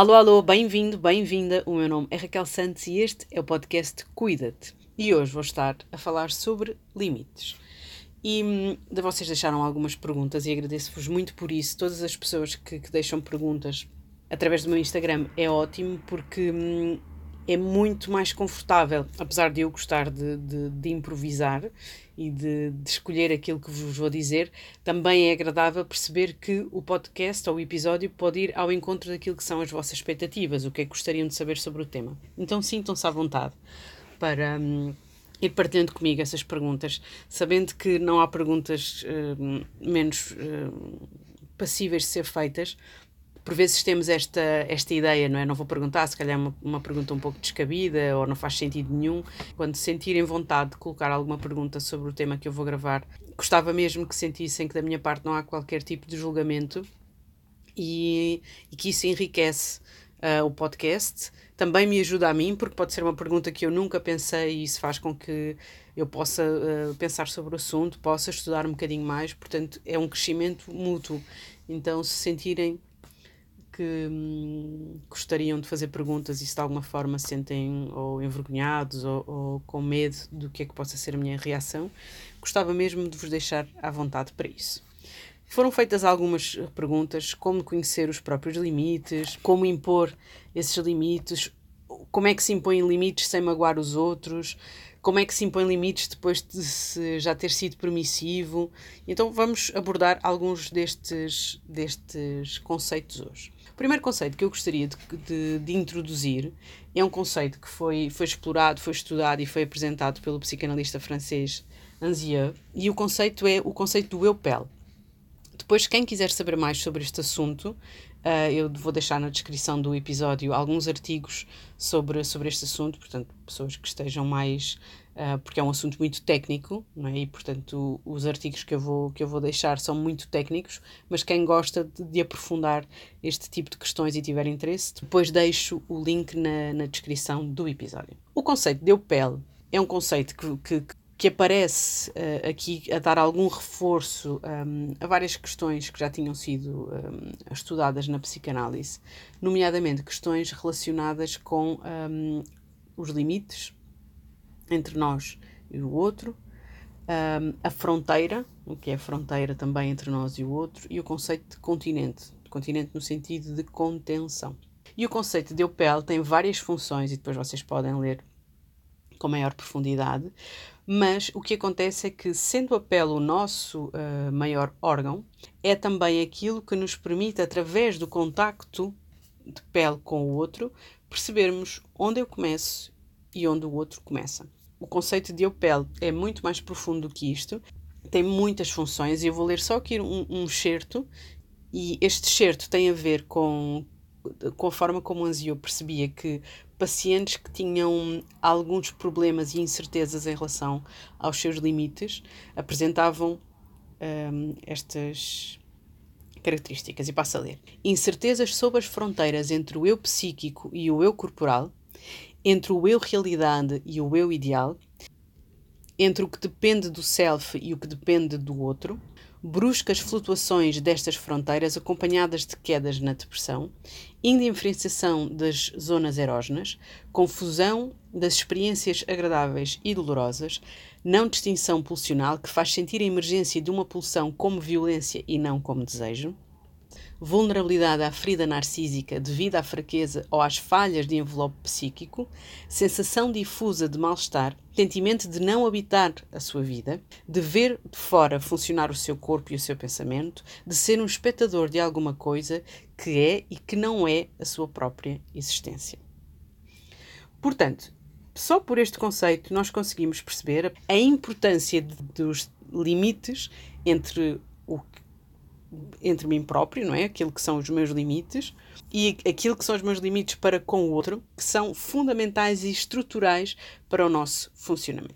Alô, alô, bem-vindo, bem-vinda. O meu nome é Raquel Santos e este é o podcast Cuida-te. E hoje vou estar a falar sobre limites. E hum, de vocês deixaram algumas perguntas e agradeço-vos muito por isso. Todas as pessoas que, que, deixam perguntas através do meu Instagram é ótimo porque hum, é muito mais confortável, apesar de eu gostar de, de, de improvisar e de, de, escolher aquilo que vos vou dizer, também é agradável perceber que o podcast ou o episódio pode ir ao encontro daquilo que são as vossas expectativas, o que é que gostariam de saber sobre o tema. Então sintam-se à vontade para hum, ir partilhando comigo essas perguntas, sabendo que não há perguntas hum, menos hum, passíveis de ser feitas, por vezes temos esta, esta ideia, não é? Não vou perguntar, se calhar é uma, uma pergunta um pouco descabida ou não faz sentido nenhum. Quando sentirem vontade de colocar alguma pergunta sobre o tema que eu vou gravar, gostava mesmo que sentissem que da minha parte não há qualquer tipo de julgamento e, e que isso enriquece uh, o podcast. Também me ajuda a mim, porque pode ser uma pergunta que eu nunca pensei e isso faz com que eu possa uh, pensar sobre o assunto, possa estudar um bocadinho mais. Portanto, é um crescimento mútuo. Então, se sentirem que hum, gostariam de fazer perguntas e se de alguma forma se sentem ou envergonhados ou, ou, com medo do que é que possa ser a minha reação, gostava mesmo de vos deixar à vontade para isso. Foram feitas algumas perguntas, como conhecer os próprios limites, como impor esses limites, como é que se impõem limites sem magoar os outros, como é que se impõem limites depois de já ter sido permissivo. Então vamos abordar alguns destes, destes conceitos hoje primeiro conceito que eu gostaria de, de, de, introduzir é um conceito que foi, foi explorado, foi estudado e foi apresentado pelo psicanalista francês Anzieux, e o conceito é o conceito do eu-pel. Depois, quem quiser saber mais sobre este assunto, uh, eu vou deixar na descrição do episódio alguns artigos sobre, sobre este assunto, portanto, pessoas que estejam mais uh, porque é um assunto muito técnico, é? e portanto os artigos que eu, vou, que eu vou deixar são muito técnicos, mas quem gosta de, de aprofundar este tipo de questões e tiver interesse, depois deixo o link na, na descrição do episódio. O conceito de pele é um conceito que, que, que aparece uh, aqui a dar algum reforço um, a várias questões que já tinham sido um, estudadas na psicanálise, nomeadamente questões relacionadas com um, os limites, entre nós e o outro, um, a fronteira, o que é a fronteira também entre nós e o outro, e o conceito de continente, continente no sentido de contenção. E o conceito de Eupel tem várias funções, e depois vocês podem ler com maior profundidade, mas o que acontece é que, sendo a pele o nosso uh, maior órgão, é também aquilo que nos permite, através do contacto de pele com o outro, percebermos onde eu começo e onde o outro começa o conceito de Opel é muito mais profundo do que isto, tem muitas funções e eu vou ler só aqui um, um e este excerto tem a ver com, com a forma como Anzio percebia que pacientes que tinham alguns problemas e incertezas em relação aos seus limites apresentavam um, estas características. E passo a ler. Incertezas sobre as fronteiras entre o eu psíquico e o eu corporal entre o eu realidade e o eu ideal, entre o que depende do self e o que depende do outro, bruscas flutuações destas fronteiras acompanhadas de quedas na depressão, indiferenciação das zonas erógenas, confusão das experiências agradáveis e dolorosas, não distinção pulsional que faz sentir a emergência de uma pulsão como violência e não como desejo, vulnerabilidade à ferida narcísica devido à fraqueza ou às falhas de envelope psíquico, sensação difusa de mal-estar, sentimento de não habitar a sua vida, de ver de fora funcionar o seu corpo e o seu pensamento, de ser um espectador de alguma coisa que é e que não é a sua própria existência. Portanto, só por este conceito nós conseguimos perceber a importância de, dos limites entre o entre mim próprio, não é? Aquilo que são os meus limites e aquilo que são os meus limites para com o outro, que são fundamentais e estruturais para o nosso funcionamento.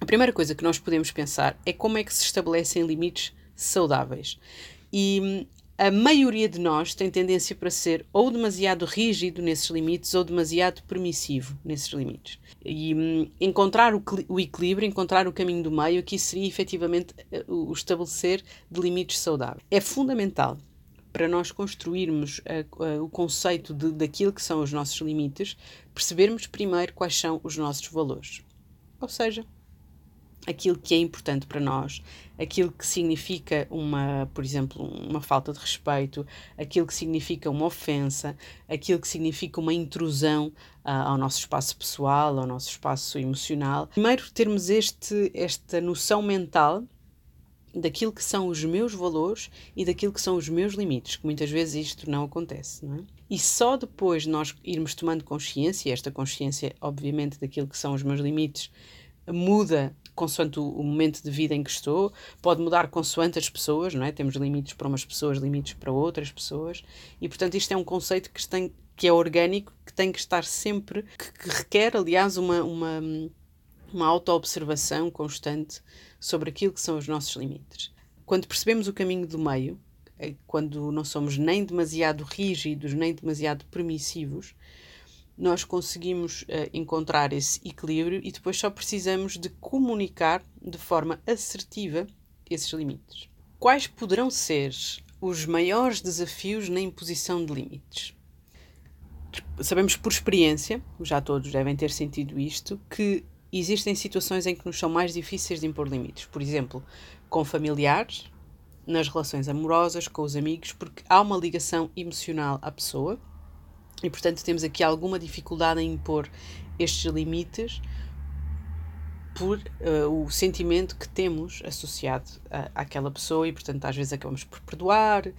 A primeira coisa que nós podemos pensar é como é que se estabelecem limites saudáveis. E a maioria de nós tem tendência para ser ou demasiado rígido nesses limites ou demasiado permissivo nesses limites. E hum, encontrar o, o, equilíbrio, encontrar o caminho do meio, que seria efetivamente eh, o estabelecer de limites saudáveis. É fundamental para nós construirmos a, a, o conceito de, daquilo que são os nossos limites, percebermos primeiro quais são os nossos valores. Ou seja, aquilo que é importante para nós, aquilo que significa uma, por exemplo, uma falta de respeito, aquilo que significa uma ofensa, aquilo que significa uma intrusão uh, ao nosso espaço pessoal, ao nosso espaço emocional. Primeiro termos este, esta noção mental daquilo que são os meus valores e daquilo que são os meus limites, que muitas vezes isto não acontece, não é? E só depois nós irmos tomando consciência, esta consciência, obviamente, daquilo que são os meus limites, muda consoante o, o, momento de vida em que estou, pode mudar consoante as pessoas, não é? Temos limites para umas pessoas, limites para outras pessoas, e portanto isto é um conceito que, tem, que é orgânico, que tem que estar sempre, que, que requer, aliás, uma, uma, uma auto-observação constante sobre aquilo que são os nossos limites. Quando percebemos o caminho do meio, é quando não somos nem demasiado rígidos, nem demasiado permissivos, nós conseguimos uh, encontrar esse equilíbrio e depois só precisamos de comunicar de forma assertiva esses limites. Quais poderão ser os maiores desafios na imposição de limites? Sabemos por experiência, já todos devem ter sentido isto, que existem situações em que nos são mais difíceis de impor limites. Por exemplo, com familiares, nas relações amorosas, com os amigos, porque há uma ligação emocional à pessoa e, portanto, temos aqui alguma dificuldade em impor estes limites por uh, o sentimento que temos associado a, àquela pessoa e, portanto, às vezes acabamos por perdoar, uh,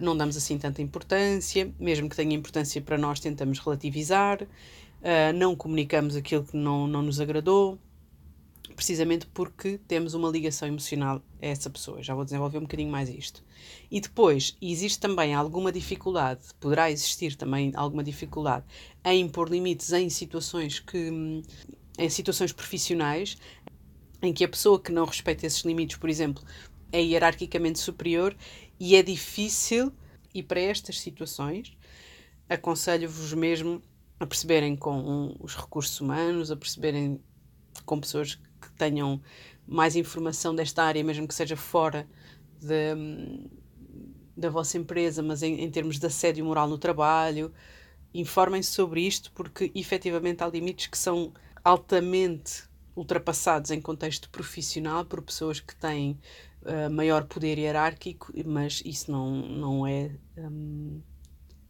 não damos assim tanta importância, mesmo que tenha importância para nós, tentamos relativizar uh, não comunicamos aquilo que não, não nos agradou, precisamente porque temos uma ligação emocional a essa pessoa. Já vou desenvolver um bocadinho mais isto. E depois, existe também alguma dificuldade, poderá existir também alguma dificuldade em impor limites em situações que em situações profissionais em que a pessoa que não respeita esses limites, por exemplo, é hierarquicamente superior e é difícil e para estas situações aconselho-vos mesmo a perceberem com os recursos humanos, a perceberem com pessoas tenham mais informação desta área, mesmo que seja fora de, da vossa empresa, mas em, em termos de assédio moral no trabalho. Informem-se sobre isto, porque efetivamente há limites que são altamente ultrapassados em contexto profissional por pessoas que têm uh, maior poder hierárquico, mas isso não, não é um,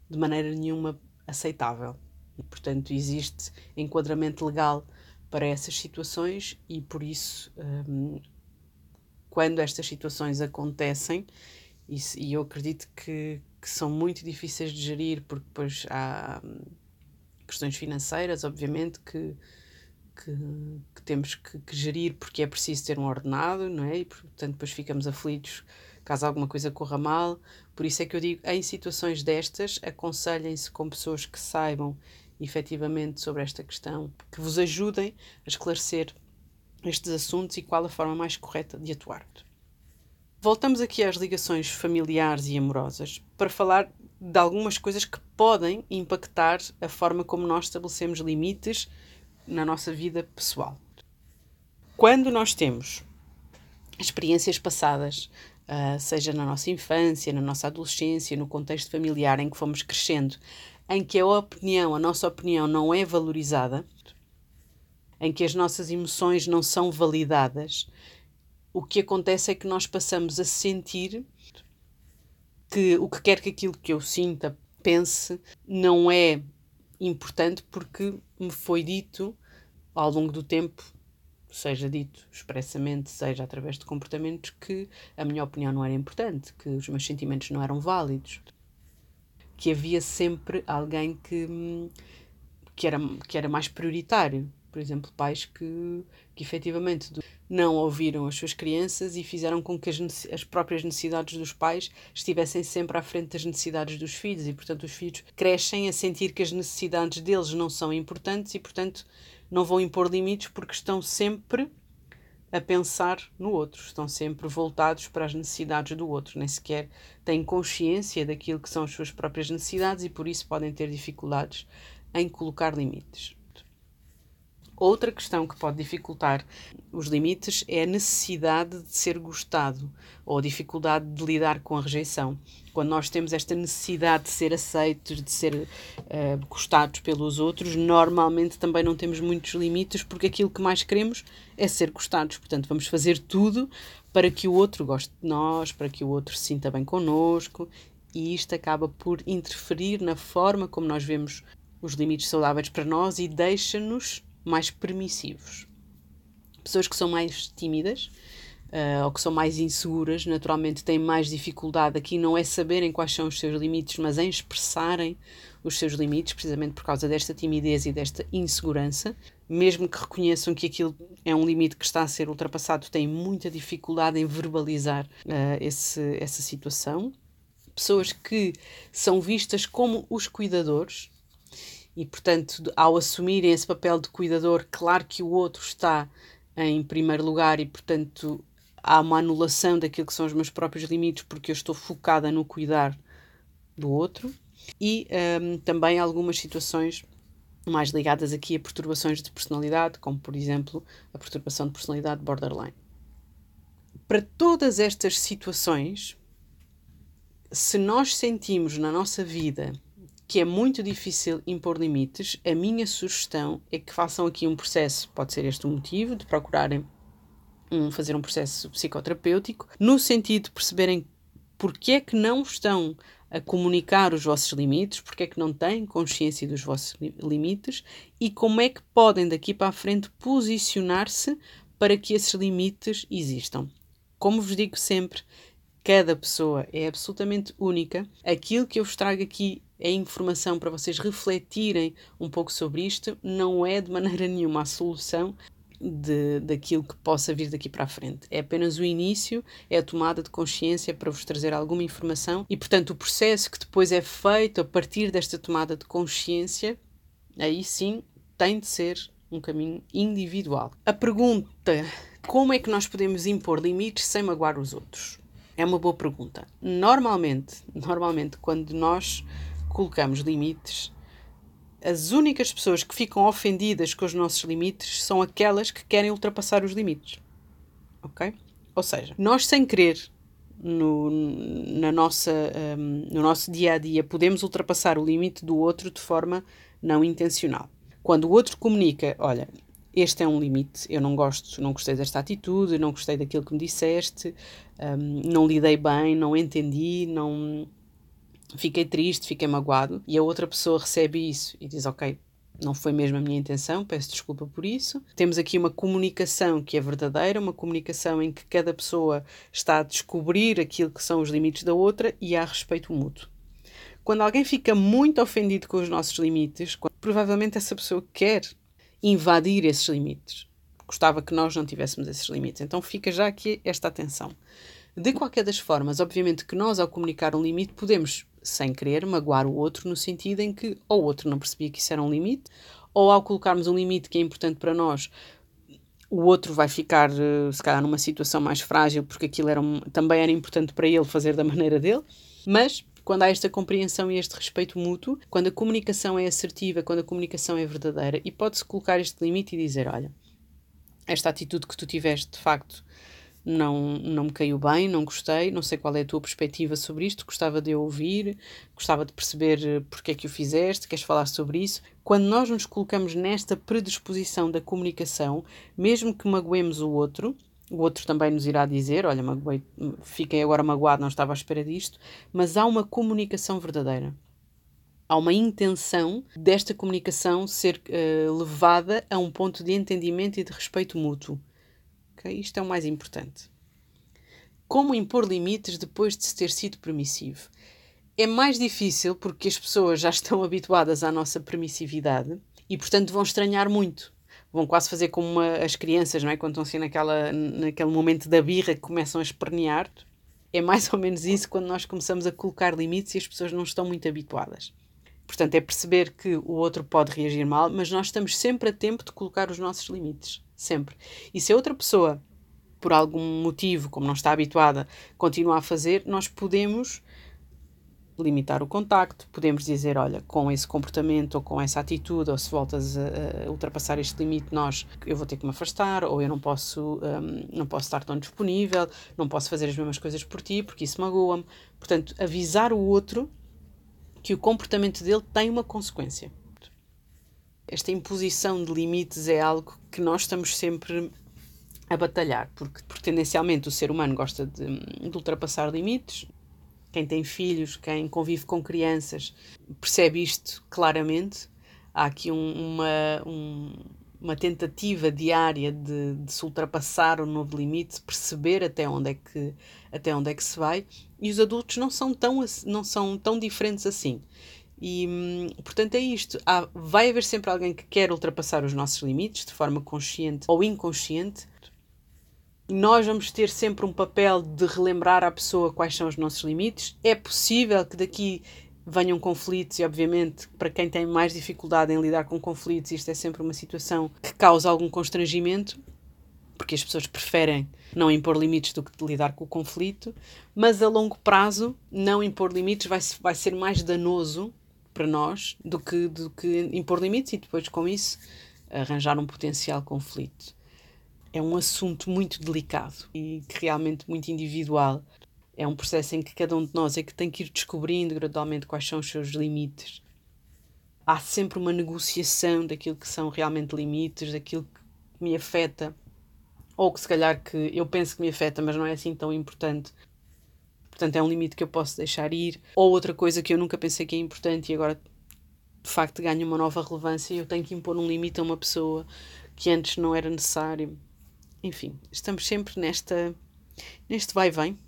de maneira nenhuma aceitável. E, portanto, existe enquadramento legal para essas situações e, por isso, um, quando estas situações acontecem, e, e eu acredito que, que, são muito difíceis de gerir, porque depois há hum, questões financeiras, obviamente, que, que, que temos que, que, gerir porque é preciso ter um ordenado, não é? E, portanto, depois ficamos aflitos caso alguma coisa corra mal. Por isso é que eu digo, em situações destas, aconselhem-se com pessoas que saibam efetivamente sobre esta questão, que vos ajudem a esclarecer estes assuntos e qual a forma mais correta de atuar. Voltamos aqui às ligações familiares e amorosas para falar de algumas coisas que podem impactar a forma como nós estabelecemos limites na nossa vida pessoal. Quando nós temos experiências passadas, uh, seja na nossa infância, na nossa adolescência, no contexto familiar em que fomos crescendo, em que a opinião, a nossa opinião não é valorizada, em que as nossas emoções não são validadas, o que acontece é que nós passamos a sentir que o que quer que aquilo que eu sinta, pense, não é importante porque me foi dito ao longo do tempo, seja dito expressamente, seja através de comportamentos, que a minha opinião não era importante, que os meus sentimentos não eram válidos que havia sempre alguém que, que, era, que era mais prioritário. Por exemplo, pais que, que efetivamente não ouviram as suas crianças e fizeram com que as, as próprias necessidades dos pais estivessem sempre à frente das necessidades dos filhos e, portanto, os filhos crescem a sentir que as necessidades deles não são importantes e, portanto, não vão impor limites porque estão sempre a pensar no outro, estão sempre voltados para as necessidades do outro, nem sequer têm consciência daquilo que são as suas próprias necessidades e por isso podem ter dificuldades em colocar limites. Outra questão que pode dificultar os limites é a necessidade de ser gostado ou a dificuldade de lidar com a rejeição. Quando nós temos esta necessidade de ser aceitos, de ser uh, gostados pelos outros, normalmente também não temos muitos limites, porque aquilo que mais queremos é ser gostados. Portanto, vamos fazer tudo para que o outro goste de nós, para que o outro se sinta bem connosco, e isto acaba por interferir na forma como nós vemos os limites saudáveis para nós e deixa-nos mais permissivos. Pessoas que são mais tímidas uh, ou que são mais inseguras, naturalmente têm mais dificuldade aqui, não é saberem quais são os seus limites, mas em expressarem os seus limites, precisamente por causa desta timidez e desta insegurança. Mesmo que reconheçam que aquilo é um limite que está a ser ultrapassado, têm muita dificuldade em verbalizar uh, esse, essa situação. Pessoas que são vistas como os cuidadores, e, portanto, ao assumirem esse papel de cuidador, claro que o outro está em primeiro lugar e, portanto, há uma anulação daquilo que são os meus próprios limites porque eu estou focada no cuidar do outro. E um, também algumas situações mais ligadas aqui a perturbações de personalidade, como por exemplo a perturbação de personalidade borderline. Para todas estas situações, se nós sentimos na nossa vida que é muito difícil impor limites, a minha sugestão é que façam aqui um processo, pode ser este o motivo, de procurarem um, fazer um processo psicoterapêutico, no sentido de perceberem porque é que não estão a comunicar os vossos limites, porque é que não têm consciência dos vossos limites e como é que podem daqui para a frente posicionar-se para que esses limites existam. Como vos digo sempre, cada pessoa é absolutamente única. Aquilo que eu vos trago aqui é informação para vocês refletirem um pouco sobre isto, não é de maneira nenhuma a solução de, daquilo que possa vir daqui para a frente. É apenas o início, é a tomada de consciência para vos trazer alguma informação e, portanto, o processo que depois é feito a partir desta tomada de consciência, aí sim tem de ser um caminho individual. A pergunta: como é que nós podemos impor limites sem magoar os outros? É uma boa pergunta. Normalmente, normalmente quando nós colocamos limites, as únicas pessoas que ficam ofendidas com os nossos limites são aquelas que querem ultrapassar os limites. Ok? Ou seja, nós sem querer no, na nossa, um, no nosso dia a dia podemos ultrapassar o limite do outro de forma não intencional. Quando o outro comunica, olha, este é um limite, eu não gosto, não gostei desta atitude, não gostei daquilo que me disseste, um, não lidei bem, não entendi, não fiquei triste, fiquei magoado, e a outra pessoa recebe isso e diz: Ok, não foi mesmo a minha intenção, peço desculpa por isso. Temos aqui uma comunicação que é verdadeira, uma comunicação em que cada pessoa está a descobrir aquilo que são os limites da outra e há respeito mútuo. Quando alguém fica muito ofendido com os nossos limites, provavelmente essa pessoa quer invadir esses limites. Gostava que nós não tivéssemos esses limites. Então fica já aqui esta atenção. De qualquer das formas, obviamente que nós, ao comunicar um limite, podemos sem querer, magoar o outro, no sentido em que ou o outro não percebia que isso era um limite, ou ao colocarmos um limite que é importante para nós, o outro vai ficar, eh, se calhar, numa situação mais frágil, porque aquilo era um, também era importante para ele fazer da maneira dele, mas quando há esta compreensão e este respeito mútuo, quando a comunicação é assertiva, quando a comunicação é verdadeira, e pode-se colocar este limite e dizer: Olha, esta atitude que tu tiveste, de facto, não, não me caiu bem, não gostei, não sei qual é a tua perspectiva sobre isto, gostava de ouvir, gostava de perceber eh, porque é que o fizeste, queres falar sobre isso. Quando nós nos colocamos nesta predisposição da comunicação, mesmo que magoemos o outro, o outro também nos irá dizer: Olha, magoei, fiquei agora magoado, não estava à espera disto, mas há uma comunicação verdadeira. Há uma intenção desta comunicação ser uh, levada a um ponto de entendimento e de respeito mútuo. Okay? Isto é o mais importante. Como impor limites depois de se ter sido permissivo? É mais difícil porque as pessoas já estão habituadas à nossa permissividade e, portanto, vão estranhar muito. Vão quase fazer como uma, as crianças, não é? Quando estão assim naquela, naquele momento da birra que começam a espernear. É mais ou menos isso quando nós começamos a colocar limites e as pessoas não estão muito habituadas. Portanto, é perceber que o outro pode reagir mal, mas nós estamos sempre a tempo de colocar os nossos limites. Sempre. E se a outra pessoa, por algum motivo, como não está habituada, continua a fazer, nós podemos limitar o contacto, podemos dizer, olha, com esse comportamento ou com essa atitude, ou se voltas a, a ultrapassar este limite, nós, eu vou ter que me afastar, ou eu não posso, um, não posso estar tão disponível, não posso fazer as mesmas coisas por ti, porque isso magoa-me. Portanto, avisar o outro que o comportamento dele tem uma consequência. Esta imposição de limites é algo que nós estamos sempre a batalhar, porque, porque tendencialmente o ser humano gosta de, de ultrapassar limites, quem tem filhos, quem convive com crianças, percebe isto claramente. Há aqui um, uma, um, uma tentativa diária de, de, se ultrapassar o novo limite, perceber até onde é que até onde é que se vai. E os adultos não são tão não são tão diferentes assim. E hum, portanto é isto. Há, vai haver sempre alguém que quer ultrapassar os nossos limites de forma consciente ou inconsciente nós vamos ter sempre um papel de relembrar à pessoa quais são os nossos limites. É possível que daqui venham conflitos e, obviamente, para quem tem mais dificuldade em lidar com conflitos, isto é sempre uma situação que causa algum constrangimento, porque as pessoas preferem não impor limites do que lidar com o conflito, mas a longo prazo, não impor limites vai, vai ser mais danoso para nós do que, do que impor limites e depois, com isso, arranjar um potencial conflito é um assunto muito delicado e realmente muito individual. É um processo em que cada um de nós é que tem que ir descobrindo gradualmente quais são os seus limites. Há sempre uma negociação daquilo que são realmente limites, daquilo que me afeta, ou que se calhar que eu penso que me afeta, mas não é assim tão importante. Portanto, é um limite que eu posso deixar ir. Ou outra coisa que eu nunca pensei que é importante e agora de facto ganha uma nova relevância e eu tenho que impor um limite a uma pessoa que antes não era necessário enfim, estamos sempre nesta, neste vai-vem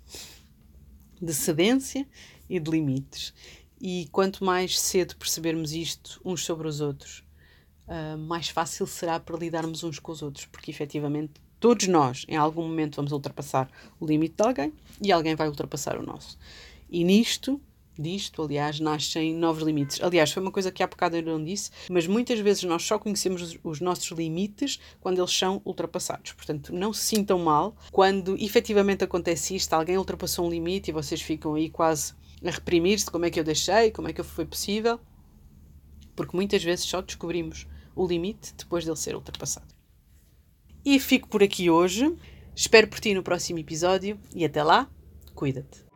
de cedência e de limites. E quanto mais cedo percebermos isto uns sobre os outros, uh, mais fácil será para lidarmos uns com os outros, porque efetivamente todos nós, em algum momento, vamos ultrapassar o limite de alguém e alguém vai ultrapassar o nosso. E nisto disto, aliás, nascem novos limites. Aliás, foi uma coisa que há bocado eu não disse, mas muitas vezes nós só conhecemos os, os, nossos limites quando eles são ultrapassados. Portanto, não se sintam mal quando efetivamente acontece isto, alguém ultrapassou um limite e vocês ficam aí quase a reprimir-se, como é que eu deixei, como é que foi possível, porque muitas vezes só descobrimos o limite depois dele ser ultrapassado. E fico por aqui hoje. Espero por ti no próximo episódio e até lá, cuida-te.